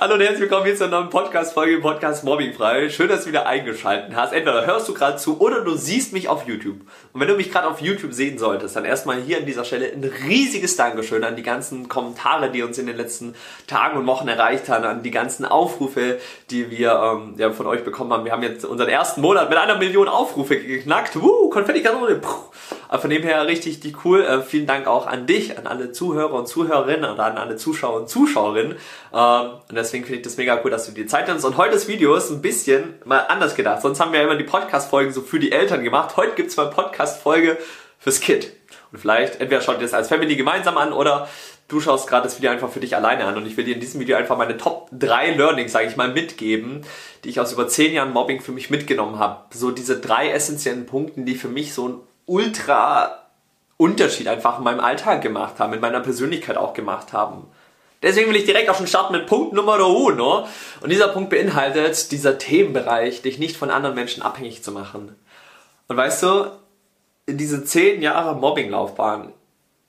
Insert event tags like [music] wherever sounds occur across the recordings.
Hallo und herzlich willkommen hier zur neuen Podcast-Folge im Podcast Mobbing frei. Schön, dass du wieder eingeschaltet hast. Entweder hörst du gerade zu oder du siehst mich auf YouTube. Und wenn du mich gerade auf YouTube sehen solltest, dann erstmal hier an dieser Stelle ein riesiges Dankeschön an die ganzen Kommentare, die uns in den letzten Tagen und Wochen erreicht haben, an die ganzen Aufrufe, die wir ähm, ja, von euch bekommen haben. Wir haben jetzt unseren ersten Monat mit einer Million Aufrufe geknackt. Wuh, Konfetti-Kanone. Von dem her richtig die cool. Äh, vielen Dank auch an dich, an alle Zuhörer und Zuhörerinnen oder an alle Zuschauer und Zuschauerinnen. Ähm, und deswegen finde ich das mega cool, dass du dir Zeit nimmst. Und heute das Video ist ein bisschen mal anders gedacht. Sonst haben wir ja immer die Podcast-Folgen so für die Eltern gemacht. Heute gibt's mal Podcast-Folge fürs Kind. Und vielleicht, entweder schaut ihr das als Family gemeinsam an oder du schaust gerade das Video einfach für dich alleine an. Und ich will dir in diesem Video einfach meine Top 3 Learnings, sage ich mal, mitgeben, die ich aus über 10 Jahren Mobbing für mich mitgenommen habe. So diese drei essentiellen Punkten, die für mich so ein ultra Unterschied einfach in meinem Alltag gemacht haben, in meiner Persönlichkeit auch gemacht haben. Deswegen will ich direkt auch schon starten mit Punkt Nummer uno. Und dieser Punkt beinhaltet dieser Themenbereich, dich nicht von anderen Menschen abhängig zu machen. Und weißt du, in diese zehn Jahre Mobbinglaufbahn,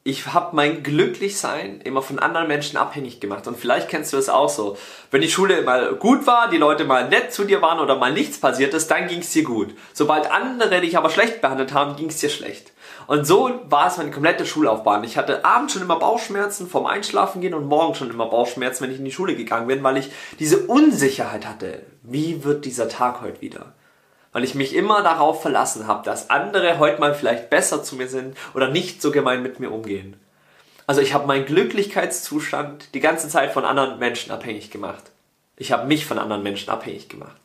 ich habe mein Glücklichsein immer von anderen Menschen abhängig gemacht. Und vielleicht kennst du es auch so. Wenn die Schule mal gut war, die Leute mal nett zu dir waren oder mal nichts passiert ist, dann ging es dir gut. Sobald andere dich aber schlecht behandelt haben, ging es dir schlecht. Und so war es meine komplette Schullaufbahn. Ich hatte abends schon immer Bauchschmerzen vorm Einschlafen gehen und morgens schon immer Bauchschmerzen, wenn ich in die Schule gegangen bin, weil ich diese Unsicherheit hatte. Wie wird dieser Tag heute wieder? Weil ich mich immer darauf verlassen habe, dass andere heute mal vielleicht besser zu mir sind oder nicht so gemein mit mir umgehen. Also ich habe meinen Glücklichkeitszustand die ganze Zeit von anderen Menschen abhängig gemacht. Ich habe mich von anderen Menschen abhängig gemacht.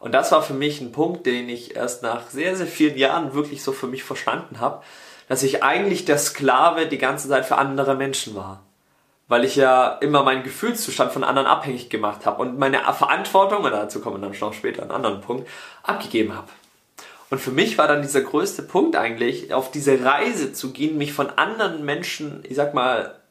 Und das war für mich ein Punkt, den ich erst nach sehr, sehr vielen Jahren wirklich so für mich verstanden habe, dass ich eigentlich der Sklave die ganze Zeit für andere Menschen war. Weil ich ja immer meinen Gefühlszustand von anderen abhängig gemacht habe und meine Verantwortung, und dazu kommen wir dann noch später einen anderen Punkt, abgegeben habe. Und für mich war dann dieser größte Punkt eigentlich, auf diese Reise zu gehen, mich von anderen Menschen, ich sag mal,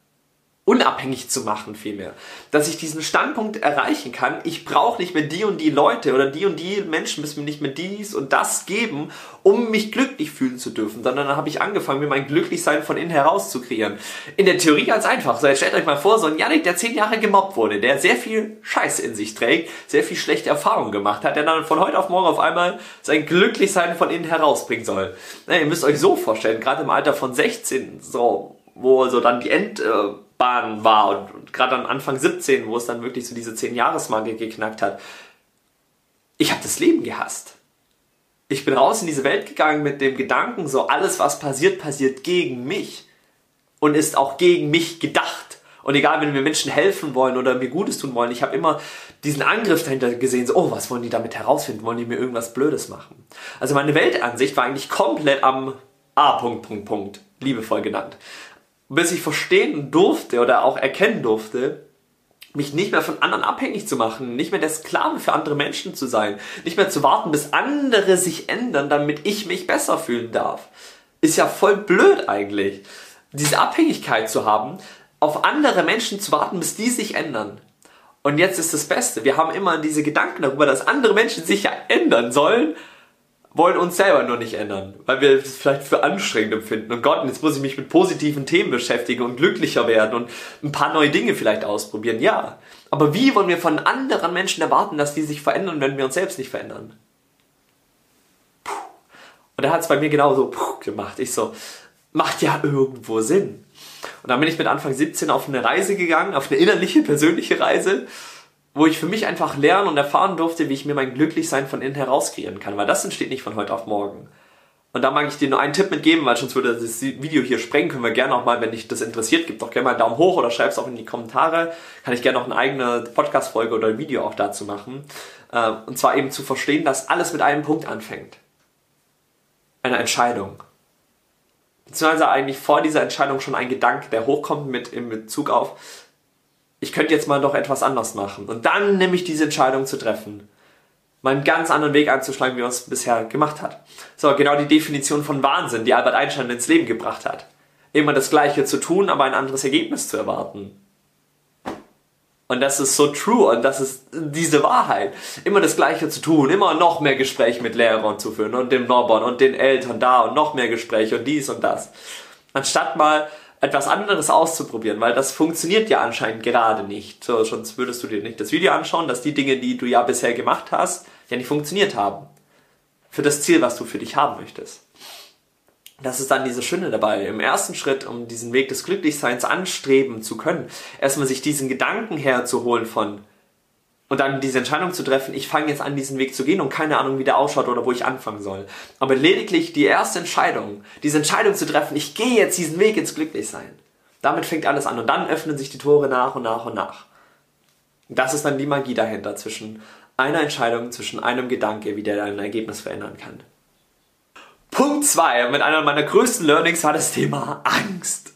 unabhängig zu machen vielmehr. Dass ich diesen Standpunkt erreichen kann, ich brauche nicht mehr die und die Leute oder die und die Menschen müssen mir nicht mehr dies und das geben, um mich glücklich fühlen zu dürfen, sondern dann habe ich angefangen, mir mein Glücklichsein von innen heraus zu kreieren. In der Theorie ganz einfach. So, jetzt stellt euch mal vor, so ein Janik, der zehn Jahre gemobbt wurde, der sehr viel Scheiß in sich trägt, sehr viel schlechte Erfahrungen gemacht hat, der dann von heute auf morgen auf einmal sein Glücklichsein von innen herausbringen soll. Na, ihr müsst euch so vorstellen, gerade im Alter von 16, so, wo so dann die End... Äh, Bahn war und, und gerade am Anfang 17, wo es dann wirklich so diese 10-Jahres-Marke geknackt hat. Ich habe das Leben gehasst. Ich bin raus in diese Welt gegangen mit dem Gedanken, so alles, was passiert, passiert gegen mich und ist auch gegen mich gedacht. Und egal, wenn wir Menschen helfen wollen oder mir Gutes tun wollen, ich habe immer diesen Angriff dahinter gesehen, so, oh, was wollen die damit herausfinden? Wollen die mir irgendwas Blödes machen? Also meine Weltansicht war eigentlich komplett am A. Punkt, Punkt, Punkt, liebevoll genannt bis ich verstehen durfte oder auch erkennen durfte, mich nicht mehr von anderen abhängig zu machen, nicht mehr der Sklave für andere Menschen zu sein, nicht mehr zu warten, bis andere sich ändern, damit ich mich besser fühlen darf. Ist ja voll blöd eigentlich, diese Abhängigkeit zu haben, auf andere Menschen zu warten, bis die sich ändern. Und jetzt ist das Beste, wir haben immer diese Gedanken darüber, dass andere Menschen sich ja ändern sollen, wollen uns selber nur nicht ändern, weil wir es vielleicht für anstrengend empfinden. Und Gott, jetzt muss ich mich mit positiven Themen beschäftigen und glücklicher werden und ein paar neue Dinge vielleicht ausprobieren. Ja, aber wie wollen wir von anderen Menschen erwarten, dass die sich verändern, wenn wir uns selbst nicht verändern? Puh. Und er hat es bei mir genauso puh, gemacht. Ich so, macht ja irgendwo Sinn. Und dann bin ich mit Anfang 17 auf eine Reise gegangen, auf eine innerliche, persönliche Reise wo ich für mich einfach lernen und erfahren durfte, wie ich mir mein Glücklichsein von innen heraus kreieren kann, weil das entsteht nicht von heute auf morgen. Und da mag ich dir nur einen Tipp mitgeben, weil sonst würde das Video hier sprengen. Können wir gerne auch mal, wenn dich das interessiert, gib doch gerne mal einen Daumen hoch oder schreib es auch in die Kommentare. Kann ich gerne noch eine eigene Podcast-Folge oder ein Video auch dazu machen. Äh, und zwar eben zu verstehen, dass alles mit einem Punkt anfängt. Eine Entscheidung. Beziehungsweise eigentlich vor dieser Entscheidung schon ein Gedanke, der hochkommt mit in Bezug auf, ich könnte jetzt mal doch etwas anders machen. Und dann nehme ich diese Entscheidung zu treffen. Mal einen ganz anderen Weg einzuschlagen, wie man es bisher gemacht hat. So, genau die Definition von Wahnsinn, die Albert Einstein ins Leben gebracht hat. Immer das Gleiche zu tun, aber ein anderes Ergebnis zu erwarten. Und das ist so true und das ist diese Wahrheit. Immer das Gleiche zu tun, immer noch mehr Gespräche mit Lehrern zu führen und dem Norbert und den Eltern da und noch mehr Gespräche und dies und das. Anstatt mal etwas anderes auszuprobieren, weil das funktioniert ja anscheinend gerade nicht. So, sonst würdest du dir nicht das Video anschauen, dass die Dinge, die du ja bisher gemacht hast, ja nicht funktioniert haben. Für das Ziel, was du für dich haben möchtest. Das ist dann diese Schöne dabei. Im ersten Schritt, um diesen Weg des Glücklichseins anstreben zu können, erstmal sich diesen Gedanken herzuholen von, und dann diese Entscheidung zu treffen, ich fange jetzt an, diesen Weg zu gehen und keine Ahnung, wie der ausschaut oder wo ich anfangen soll. Aber lediglich die erste Entscheidung, diese Entscheidung zu treffen, ich gehe jetzt diesen Weg ins Glücklichsein. Damit fängt alles an und dann öffnen sich die Tore nach und nach und nach. Das ist dann die Magie dahinter zwischen einer Entscheidung, zwischen einem Gedanke, wie der dein Ergebnis verändern kann. Punkt 2. Mit einer meiner größten Learnings war das Thema Angst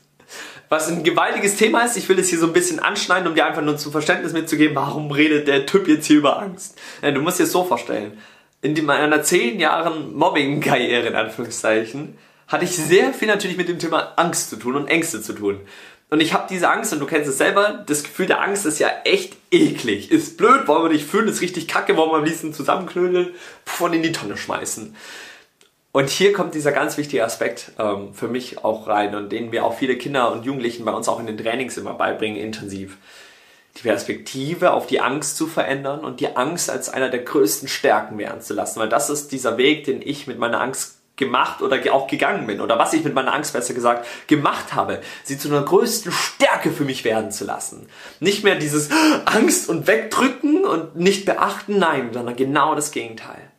was ein gewaltiges Thema ist. Ich will es hier so ein bisschen anschneiden, um dir einfach nur zum Verständnis mitzugeben, warum redet der Typ jetzt hier über Angst. Ja, du musst dir es so vorstellen. In meiner zehn Jahren Mobbing-Karriere, in Anführungszeichen, hatte ich sehr viel natürlich mit dem Thema Angst zu tun und Ängste zu tun. Und ich habe diese Angst, und du kennst es selber, das Gefühl der Angst ist ja echt eklig. Ist blöd, wollen wir nicht fühlen, ist richtig kacke, wollen wir am liebsten zusammenknödeln, und in die Tonne schmeißen. Und hier kommt dieser ganz wichtige Aspekt ähm, für mich auch rein und den mir auch viele Kinder und Jugendlichen bei uns auch in den Trainings immer beibringen, intensiv. Die Perspektive auf die Angst zu verändern und die Angst als einer der größten Stärken werden zu lassen, weil das ist dieser Weg, den ich mit meiner Angst gemacht oder auch gegangen bin oder was ich mit meiner Angst besser gesagt gemacht habe, sie zu einer größten Stärke für mich werden zu lassen. Nicht mehr dieses Angst und wegdrücken und nicht beachten, nein, sondern genau das Gegenteil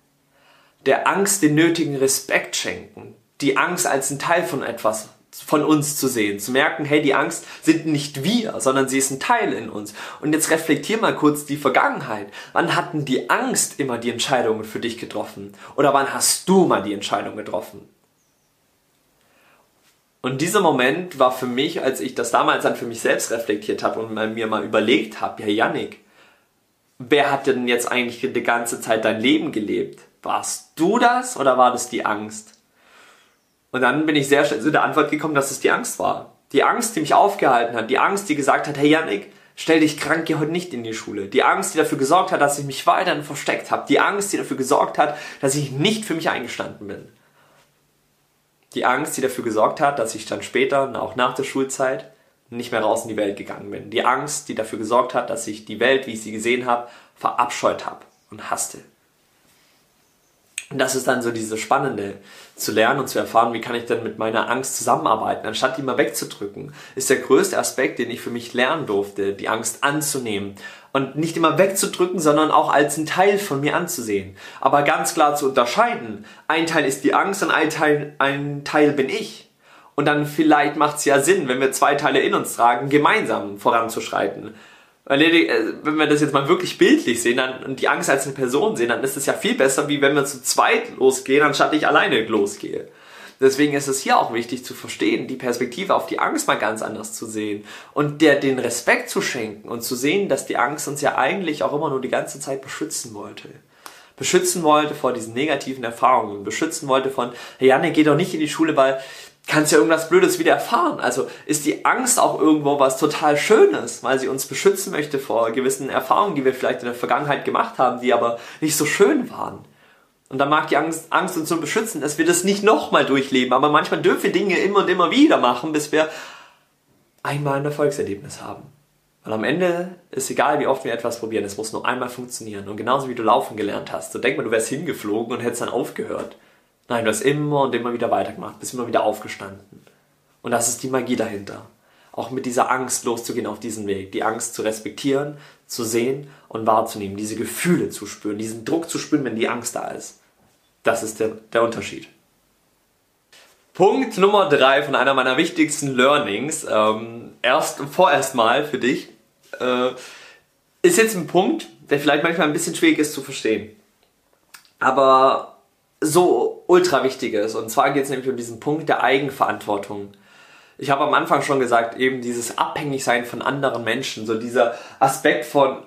der Angst den nötigen Respekt schenken. Die Angst als ein Teil von etwas von uns zu sehen, zu merken, hey, die Angst sind nicht wir, sondern sie ist ein Teil in uns. Und jetzt reflektier mal kurz die Vergangenheit. Wann hatten die Angst immer die Entscheidungen für dich getroffen? Oder wann hast du mal die Entscheidung getroffen? Und dieser Moment war für mich, als ich das damals dann für mich selbst reflektiert habe und mir mal überlegt habe, ja, Yannick, wer hat denn jetzt eigentlich die ganze Zeit dein Leben gelebt? Warst du das oder war das die Angst? Und dann bin ich sehr schnell zu der Antwort gekommen, dass es die Angst war. Die Angst, die mich aufgehalten hat. Die Angst, die gesagt hat, hey Yannick, stell dich krank, geh heute nicht in die Schule. Die Angst, die dafür gesorgt hat, dass ich mich weiterhin versteckt habe. Die Angst, die dafür gesorgt hat, dass ich nicht für mich eingestanden bin. Die Angst, die dafür gesorgt hat, dass ich dann später, auch nach der Schulzeit, nicht mehr raus in die Welt gegangen bin. Die Angst, die dafür gesorgt hat, dass ich die Welt, wie ich sie gesehen habe, verabscheut habe und hasste. Und das ist dann so diese Spannende, zu lernen und zu erfahren, wie kann ich denn mit meiner Angst zusammenarbeiten, anstatt die mal wegzudrücken, ist der größte Aspekt, den ich für mich lernen durfte, die Angst anzunehmen. Und nicht immer wegzudrücken, sondern auch als ein Teil von mir anzusehen. Aber ganz klar zu unterscheiden. Ein Teil ist die Angst und ein Teil, ein Teil bin ich. Und dann vielleicht macht es ja Sinn, wenn wir zwei Teile in uns tragen, gemeinsam voranzuschreiten. Äh, wenn wir das jetzt mal wirklich bildlich sehen dann, und die Angst als eine Person sehen, dann ist es ja viel besser, wie wenn wir zu zweit losgehen, anstatt ich alleine losgehe. Deswegen ist es hier auch wichtig zu verstehen, die Perspektive auf die Angst mal ganz anders zu sehen und der den Respekt zu schenken und zu sehen, dass die Angst uns ja eigentlich auch immer nur die ganze Zeit beschützen wollte. Beschützen wollte vor diesen negativen Erfahrungen, beschützen wollte von, hey Janne, geh doch nicht in die Schule, weil kannst ja irgendwas Blödes wieder erfahren. Also ist die Angst auch irgendwo was total Schönes, weil sie uns beschützen möchte vor gewissen Erfahrungen, die wir vielleicht in der Vergangenheit gemacht haben, die aber nicht so schön waren. Und dann mag die Angst, Angst uns so beschützen, dass wir das nicht nochmal durchleben. Aber manchmal dürfen wir Dinge immer und immer wieder machen, bis wir einmal ein Erfolgserlebnis haben. Weil am Ende ist egal, wie oft wir etwas probieren, es muss nur einmal funktionieren. Und genauso wie du laufen gelernt hast. So denk mal, du wärst hingeflogen und hättest dann aufgehört. Nein, du hast immer und immer wieder weitergemacht, bist immer wieder aufgestanden. Und das ist die Magie dahinter. Auch mit dieser Angst loszugehen auf diesen Weg. Die Angst zu respektieren, zu sehen und wahrzunehmen. Diese Gefühle zu spüren, diesen Druck zu spüren, wenn die Angst da ist. Das ist der, der Unterschied. Punkt Nummer drei von einer meiner wichtigsten Learnings, ähm, erst vorerst mal für dich, äh, ist jetzt ein Punkt, der vielleicht manchmal ein bisschen schwierig ist zu verstehen. Aber so ultra wichtig ist. Und zwar geht es nämlich um diesen Punkt der Eigenverantwortung. Ich habe am Anfang schon gesagt, eben dieses Abhängigsein von anderen Menschen, so dieser Aspekt von,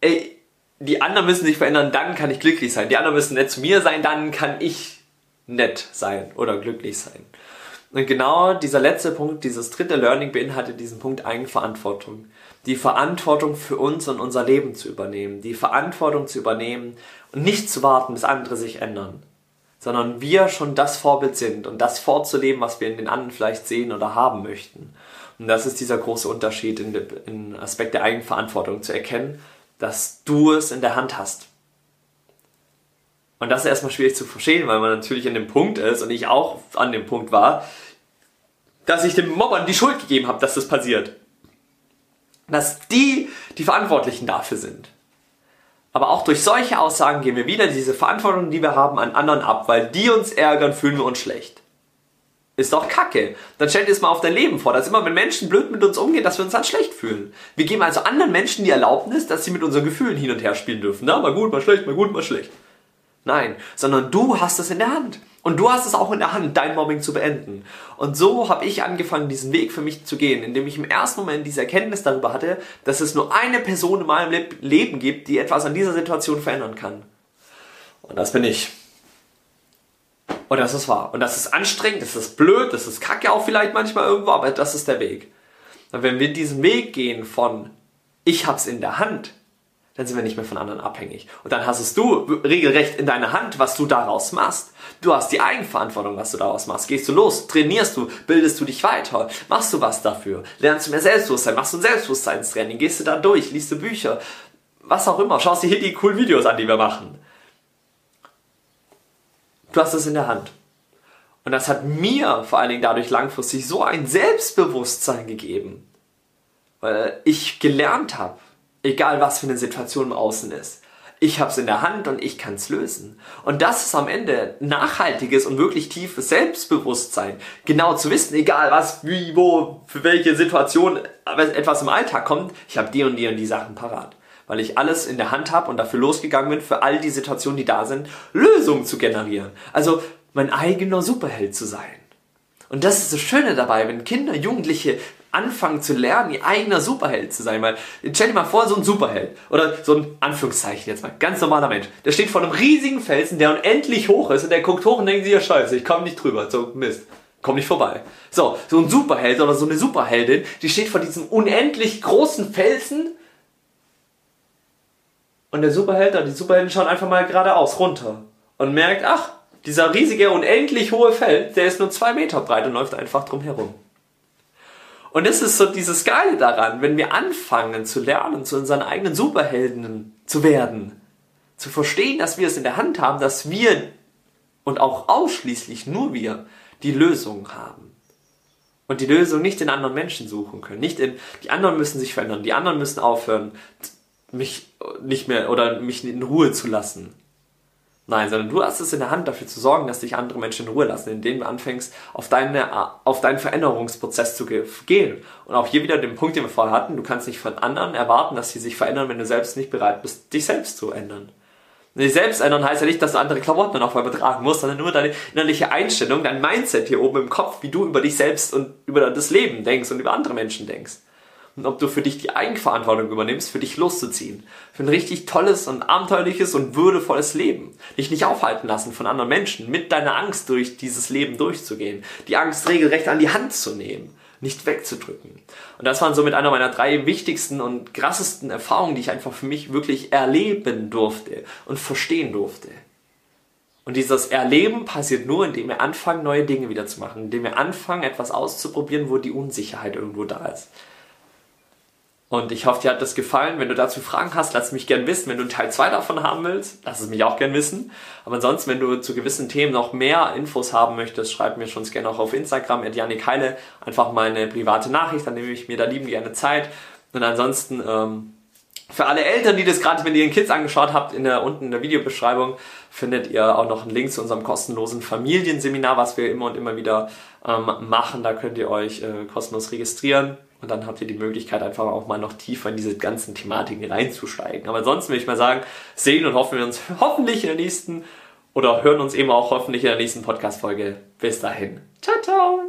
ey, die anderen müssen sich verändern, dann kann ich glücklich sein. Die anderen müssen nett zu mir sein, dann kann ich nett sein oder glücklich sein. Und genau dieser letzte Punkt, dieses dritte Learning beinhaltet diesen Punkt Eigenverantwortung. Die Verantwortung für uns und unser Leben zu übernehmen. Die Verantwortung zu übernehmen und nicht zu warten, bis andere sich ändern sondern wir schon das Vorbild sind und das vorzuleben, was wir in den anderen vielleicht sehen oder haben möchten. Und das ist dieser große Unterschied in, in Aspekt der Eigenverantwortung zu erkennen, dass du es in der Hand hast. Und das ist erstmal schwierig zu verstehen, weil man natürlich an dem Punkt ist und ich auch an dem Punkt war, dass ich den Mobbern die Schuld gegeben habe, dass das passiert. Dass die die Verantwortlichen dafür sind. Aber auch durch solche Aussagen geben wir wieder diese Verantwortung, die wir haben, an anderen ab, weil die uns ärgern, fühlen wir uns schlecht. Ist doch kacke. Dann stell dir das mal auf dein Leben vor, dass immer, wenn Menschen blöd mit uns umgehen, dass wir uns dann schlecht fühlen. Wir geben also anderen Menschen die Erlaubnis, dass sie mit unseren Gefühlen hin und her spielen dürfen. Na, mal gut, mal schlecht, mal gut, mal schlecht. Nein, sondern du hast es in der Hand. Und du hast es auch in der Hand, dein Mobbing zu beenden. Und so habe ich angefangen, diesen Weg für mich zu gehen, indem ich im ersten Moment diese Erkenntnis darüber hatte, dass es nur eine Person in meinem Leben gibt, die etwas an dieser Situation verändern kann. Und das bin ich. Und das ist wahr. Und das ist anstrengend, das ist blöd, das ist kacke auch vielleicht manchmal irgendwo, aber das ist der Weg. Und wenn wir diesen Weg gehen von ich hab's in der Hand, dann sind wir nicht mehr von anderen abhängig. Und dann hast es du regelrecht in deiner Hand, was du daraus machst. Du hast die Eigenverantwortung, was du daraus machst. Gehst du los, trainierst du, bildest du dich weiter, machst du was dafür, lernst du mehr Selbstbewusstsein, machst du ein Selbstbewusstseinstraining, gehst du da durch, liest du Bücher, was auch immer, schaust dir hier die coolen Videos an, die wir machen. Du hast es in der Hand. Und das hat mir vor allen Dingen dadurch langfristig so ein Selbstbewusstsein gegeben, weil ich gelernt habe, Egal was für eine Situation im Außen ist. Ich habe es in der Hand und ich kann es lösen. Und das ist am Ende nachhaltiges und wirklich tiefes Selbstbewusstsein. Genau zu wissen, egal was, wie, wo, für welche Situation etwas im Alltag kommt, ich habe die und die und die Sachen parat. Weil ich alles in der Hand habe und dafür losgegangen bin, für all die Situationen, die da sind, Lösungen zu generieren. Also mein eigener Superheld zu sein. Und das ist das Schöne dabei, wenn Kinder, Jugendliche anfangen zu lernen, ihr eigener Superheld zu sein. Weil, stell dir mal vor, so ein Superheld oder so ein Anführungszeichen jetzt mal, ganz normaler Mensch, der steht vor einem riesigen Felsen, der unendlich hoch ist und der guckt hoch und denkt sich, ja scheiße, ich komme nicht drüber, so Mist. Komm nicht vorbei. So, so ein Superheld oder so eine Superheldin, die steht vor diesem unendlich großen Felsen und der Superheld oder die Superheldin schaut einfach mal geradeaus runter und merkt, ach, dieser riesige, unendlich hohe Feld, der ist nur zwei Meter breit und läuft einfach drum herum. Und das ist so dieses Geile daran, wenn wir anfangen zu lernen, zu unseren eigenen Superhelden zu werden, zu verstehen, dass wir es in der Hand haben, dass wir und auch ausschließlich nur wir die Lösung haben. Und die Lösung nicht in anderen Menschen suchen können. Nicht in, die anderen müssen sich verändern, die anderen müssen aufhören, mich nicht mehr oder mich in Ruhe zu lassen. Nein, sondern du hast es in der Hand, dafür zu sorgen, dass dich andere Menschen in Ruhe lassen, indem du anfängst, auf, deine, auf deinen Veränderungsprozess zu gehen. Und auch hier wieder den Punkt, den wir vorher hatten, du kannst nicht von anderen erwarten, dass sie sich verändern, wenn du selbst nicht bereit bist, dich selbst zu ändern. Und dich selbst ändern heißt ja nicht, dass du andere Klamotten dann auf einmal tragen musst, sondern nur deine innerliche Einstellung, dein Mindset hier oben im Kopf, wie du über dich selbst und über das Leben denkst und über andere Menschen denkst und ob du für dich die Eigenverantwortung übernimmst, für dich loszuziehen. Für ein richtig tolles und abenteuerliches und würdevolles Leben. Dich nicht aufhalten lassen von anderen Menschen, mit deiner Angst durch dieses Leben durchzugehen. Die Angst regelrecht an die Hand zu nehmen, nicht wegzudrücken. Und das waren somit einer meiner drei wichtigsten und krassesten Erfahrungen, die ich einfach für mich wirklich erleben durfte und verstehen durfte. Und dieses Erleben passiert nur, indem wir anfangen, neue Dinge wieder zu machen, indem wir anfangen, etwas auszuprobieren, wo die Unsicherheit irgendwo da ist. Und ich hoffe, dir hat das gefallen. Wenn du dazu Fragen hast, lass mich gern wissen. Wenn du einen Teil 2 davon haben willst, lass es mich auch gern wissen. Aber ansonsten, wenn du zu gewissen Themen noch mehr Infos haben möchtest, schreib mir schon gerne auch auf Instagram, Janik Heile, einfach mal eine private Nachricht, dann nehme ich mir da lieben gerne Zeit. Und ansonsten, ähm, für alle Eltern, die das gerade mit ihren Kids angeschaut habt, in der, unten in der Videobeschreibung findet ihr auch noch einen Link zu unserem kostenlosen Familienseminar, was wir immer und immer wieder ähm, machen. Da könnt ihr euch äh, kostenlos registrieren. Und dann habt ihr die Möglichkeit, einfach auch mal noch tiefer in diese ganzen Thematiken reinzusteigen. Aber ansonsten will ich mal sagen, sehen und hoffen wir uns [laughs] hoffentlich in der nächsten oder hören uns eben auch hoffentlich in der nächsten Podcast-Folge. Bis dahin. Ciao, ciao.